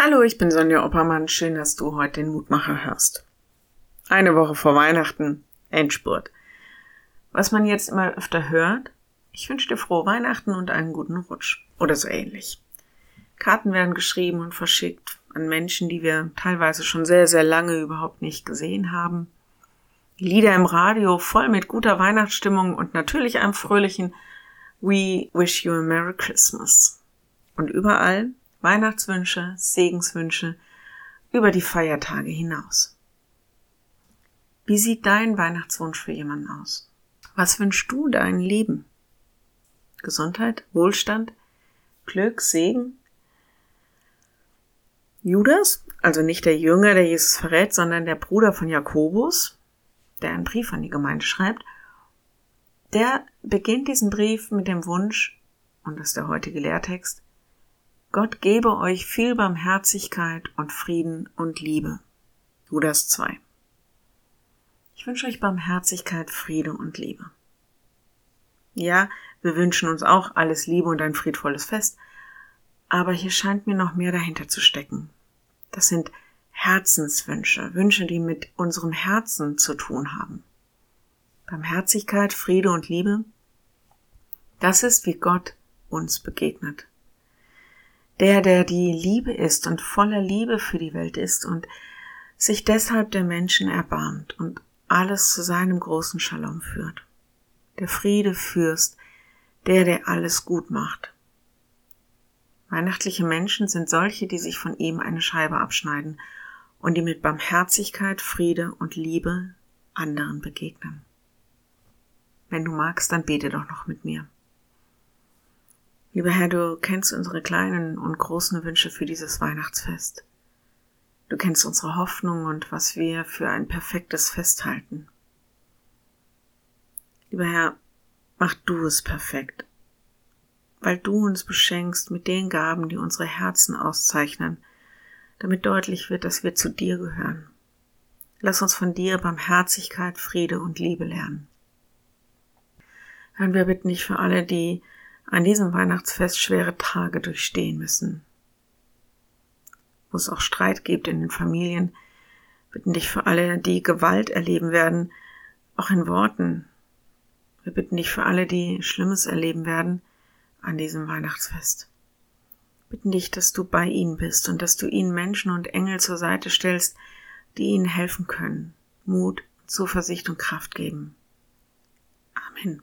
Hallo, ich bin Sonja Oppermann. Schön, dass du heute den Mutmacher hörst. Eine Woche vor Weihnachten, Endspurt. Was man jetzt immer öfter hört, ich wünsche dir frohe Weihnachten und einen guten Rutsch. Oder so ähnlich. Karten werden geschrieben und verschickt an Menschen, die wir teilweise schon sehr, sehr lange überhaupt nicht gesehen haben. Lieder im Radio voll mit guter Weihnachtsstimmung und natürlich einem fröhlichen We wish you a Merry Christmas. Und überall Weihnachtswünsche, Segenswünsche über die Feiertage hinaus. Wie sieht dein Weihnachtswunsch für jemanden aus? Was wünschst du dein Leben? Gesundheit, Wohlstand, Glück, Segen? Judas, also nicht der Jünger, der Jesus verrät, sondern der Bruder von Jakobus, der einen Brief an die Gemeinde schreibt, der beginnt diesen Brief mit dem Wunsch, und das ist der heutige Lehrtext, Gott gebe euch viel Barmherzigkeit und Frieden und Liebe. Judas 2. Ich wünsche euch Barmherzigkeit, Friede und Liebe. Ja, wir wünschen uns auch alles Liebe und ein friedvolles Fest, aber hier scheint mir noch mehr dahinter zu stecken. Das sind Herzenswünsche, Wünsche, die mit unserem Herzen zu tun haben. Barmherzigkeit, Friede und Liebe, das ist, wie Gott uns begegnet der, der die Liebe ist und voller Liebe für die Welt ist und sich deshalb der Menschen erbarmt und alles zu seinem großen Shalom führt. Der Friede Fürst, der, der alles gut macht. Weihnachtliche Menschen sind solche, die sich von ihm eine Scheibe abschneiden und die mit Barmherzigkeit, Friede und Liebe anderen begegnen. Wenn du magst, dann bete doch noch mit mir. Lieber Herr, du kennst unsere kleinen und großen Wünsche für dieses Weihnachtsfest. Du kennst unsere Hoffnung und was wir für ein perfektes Fest halten. Lieber Herr, mach du es perfekt, weil du uns beschenkst mit den Gaben, die unsere Herzen auszeichnen, damit deutlich wird, dass wir zu dir gehören. Lass uns von dir Barmherzigkeit, Friede und Liebe lernen. Herr, wir bitten dich für alle, die an diesem Weihnachtsfest schwere Tage durchstehen müssen. Wo es auch Streit gibt in den Familien, bitten dich für alle, die Gewalt erleben werden, auch in Worten. Wir bitten dich für alle, die Schlimmes erleben werden an diesem Weihnachtsfest. Bitten dich, dass du bei ihnen bist und dass du ihnen Menschen und Engel zur Seite stellst, die ihnen helfen können, Mut, Zuversicht und Kraft geben. Amen.